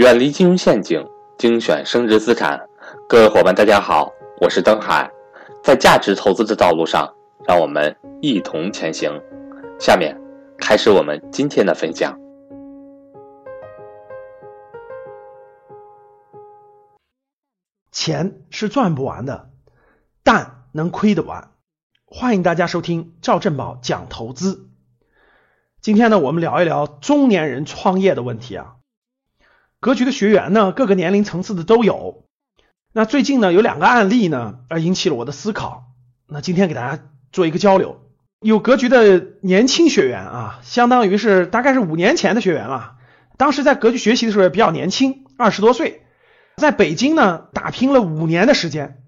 远离金融陷阱，精选升值资产。各位伙伴，大家好，我是登海。在价值投资的道路上，让我们一同前行。下面开始我们今天的分享。钱是赚不完的，但能亏得完。欢迎大家收听赵振宝讲投资。今天呢，我们聊一聊中年人创业的问题啊。格局的学员呢，各个年龄层次的都有。那最近呢，有两个案例呢，而引起了我的思考。那今天给大家做一个交流。有格局的年轻学员啊，相当于是大概是五年前的学员了。当时在格局学习的时候也比较年轻，二十多岁，在北京呢打拼了五年的时间。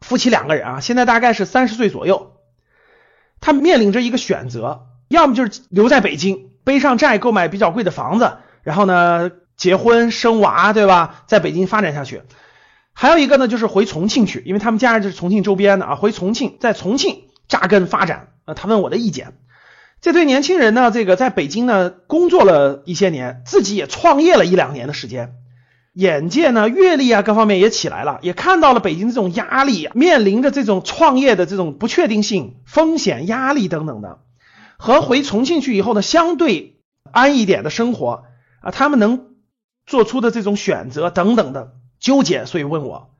夫妻两个人啊，现在大概是三十岁左右。他面临着一个选择，要么就是留在北京，背上债购买比较贵的房子，然后呢结婚生娃，对吧？在北京发展下去。还有一个呢，就是回重庆去，因为他们家人就是重庆周边的啊，回重庆，在重庆扎根发展。呃，他问我的意见。这对年轻人呢，这个在北京呢工作了一些年，自己也创业了一两年的时间，眼界呢、阅历啊各方面也起来了，也看到了北京这种压力，面临着这种创业的这种不确定性、风险、压力等等的，和回重庆去以后呢，相对安逸点的生活啊，他们能做出的这种选择等等的。纠结，所以问我。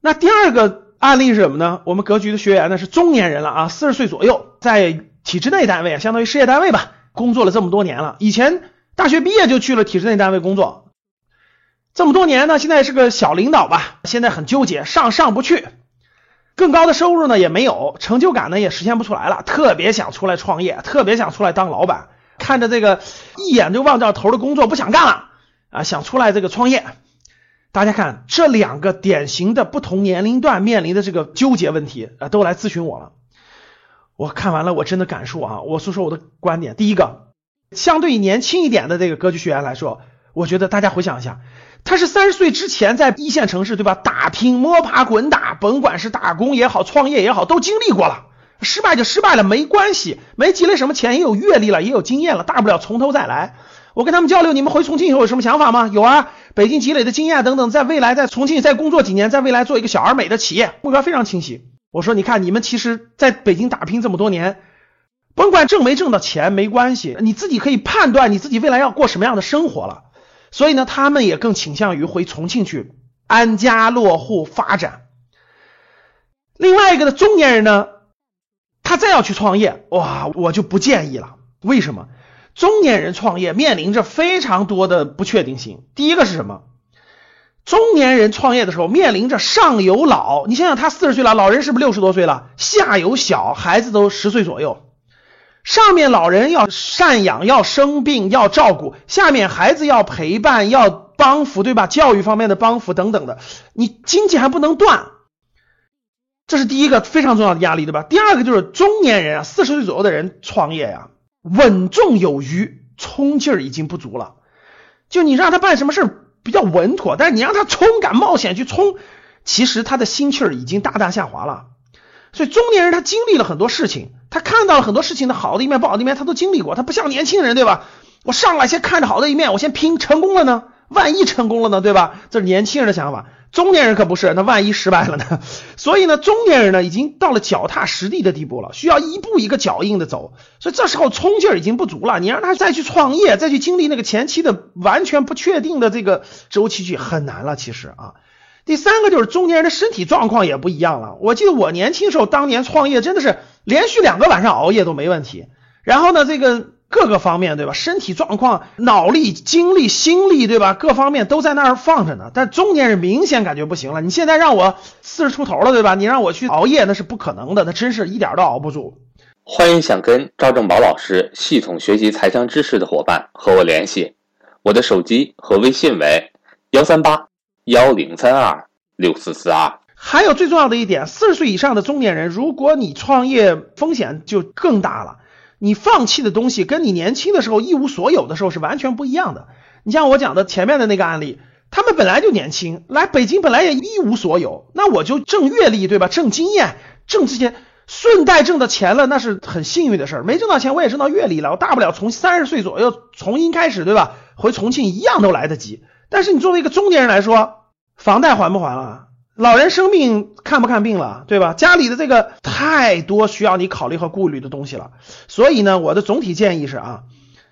那第二个案例是什么呢？我们格局的学员呢是中年人了啊，四十岁左右，在体制内单位，相当于事业单位吧，工作了这么多年了。以前大学毕业就去了体制内单位工作，这么多年呢，现在是个小领导吧，现在很纠结，上上不去，更高的收入呢也没有，成就感呢也实现不出来了，特别想出来创业，特别想出来当老板，看着这个一眼就望到头的工作不想干了啊，想出来这个创业。大家看这两个典型的不同年龄段面临的这个纠结问题啊，都来咨询我了。我看完了，我真的感受啊，我说说我的观点。第一个，相对于年轻一点的这个格局学员来说，我觉得大家回想一下，他是三十岁之前在一线城市对吧，打拼摸爬滚打，甭管是打工也好，创业也好，都经历过了，失败就失败了，没关系，没积累什么钱，也有阅历了，也有经验了，大不了从头再来。我跟他们交流，你们回重庆以后有什么想法吗？有啊，北京积累的经验等等，在未来在重庆再工作几年，在未来做一个小而美的企业，目标非常清晰。我说，你看你们其实在北京打拼这么多年，甭管挣没挣到钱没关系，你自己可以判断你自己未来要过什么样的生活了。所以呢，他们也更倾向于回重庆去安家落户发展。另外一个的中年人呢，他再要去创业，哇，我就不建议了。为什么？中年人创业面临着非常多的不确定性。第一个是什么？中年人创业的时候面临着上有老，你想想他四十岁了，老人是不是六十多岁了？下有小孩子都十岁左右，上面老人要赡养，要生病要照顾，下面孩子要陪伴要帮扶，对吧？教育方面的帮扶等等的，你经济还不能断，这是第一个非常重要的压力，对吧？第二个就是中年人啊，四十岁左右的人创业呀。稳重有余，冲劲儿已经不足了。就你让他办什么事儿比较稳妥，但是你让他冲敢冒险去冲，其实他的心气儿已经大大下滑了。所以中年人他经历了很多事情，他看到了很多事情的好的一面、不好的一面，他都经历过。他不像年轻人，对吧？我上来先看着好的一面，我先拼，成功了呢？万一成功了呢？对吧？这是年轻人的想法。中年人可不是，那万一失败了呢？所以呢，中年人呢已经到了脚踏实地的地步了，需要一步一个脚印的走。所以这时候冲劲儿已经不足了，你让他再去创业，再去经历那个前期的完全不确定的这个周期去很难了。其实啊，第三个就是中年人的身体状况也不一样了。我记得我年轻时候当年创业真的是连续两个晚上熬夜都没问题。然后呢，这个。各个方面对吧？身体状况、脑力、精力、心力对吧？各方面都在那儿放着呢。但中年人明显感觉不行了。你现在让我四十出头了对吧？你让我去熬夜那是不可能的，那真是一点都熬不住。欢迎想跟赵正宝老师系统学习财商知识的伙伴和我联系，我的手机和微信为幺三八幺零三二六四四二。还有最重要的一点，四十岁以上的中年人，如果你创业，风险就更大了。你放弃的东西跟你年轻的时候一无所有的时候是完全不一样的。你像我讲的前面的那个案例，他们本来就年轻，来北京本来也一无所有，那我就挣阅历，对吧？挣经验，挣这些，顺带挣的钱了，那是很幸运的事儿。没挣到钱，我也挣到阅历了，我大不了从三十岁左右重新开始，对吧？回重庆一样都来得及。但是你作为一个中年人来说，房贷还不还了？老人生病看不看病了，对吧？家里的这个太多需要你考虑和顾虑的东西了。所以呢，我的总体建议是啊，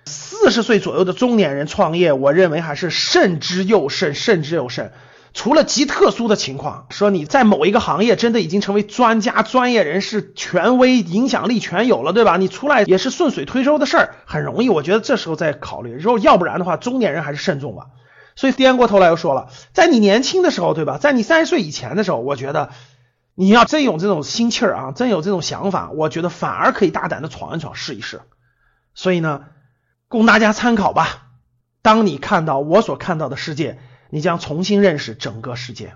四十岁左右的中年人创业，我认为还是慎之又慎，慎之又慎。除了极特殊的情况，说你在某一个行业真的已经成为专家、专业人士、权威、影响力全有了，对吧？你出来也是顺水推舟的事儿，很容易。我觉得这时候再考虑，如果要不然的话，中年人还是慎重吧。所以颠过头来又说了，在你年轻的时候，对吧？在你三十岁以前的时候，我觉得你要真有这种心气儿啊，真有这种想法，我觉得反而可以大胆的闯一闯，试一试。所以呢，供大家参考吧。当你看到我所看到的世界。你将重新认识整个世界。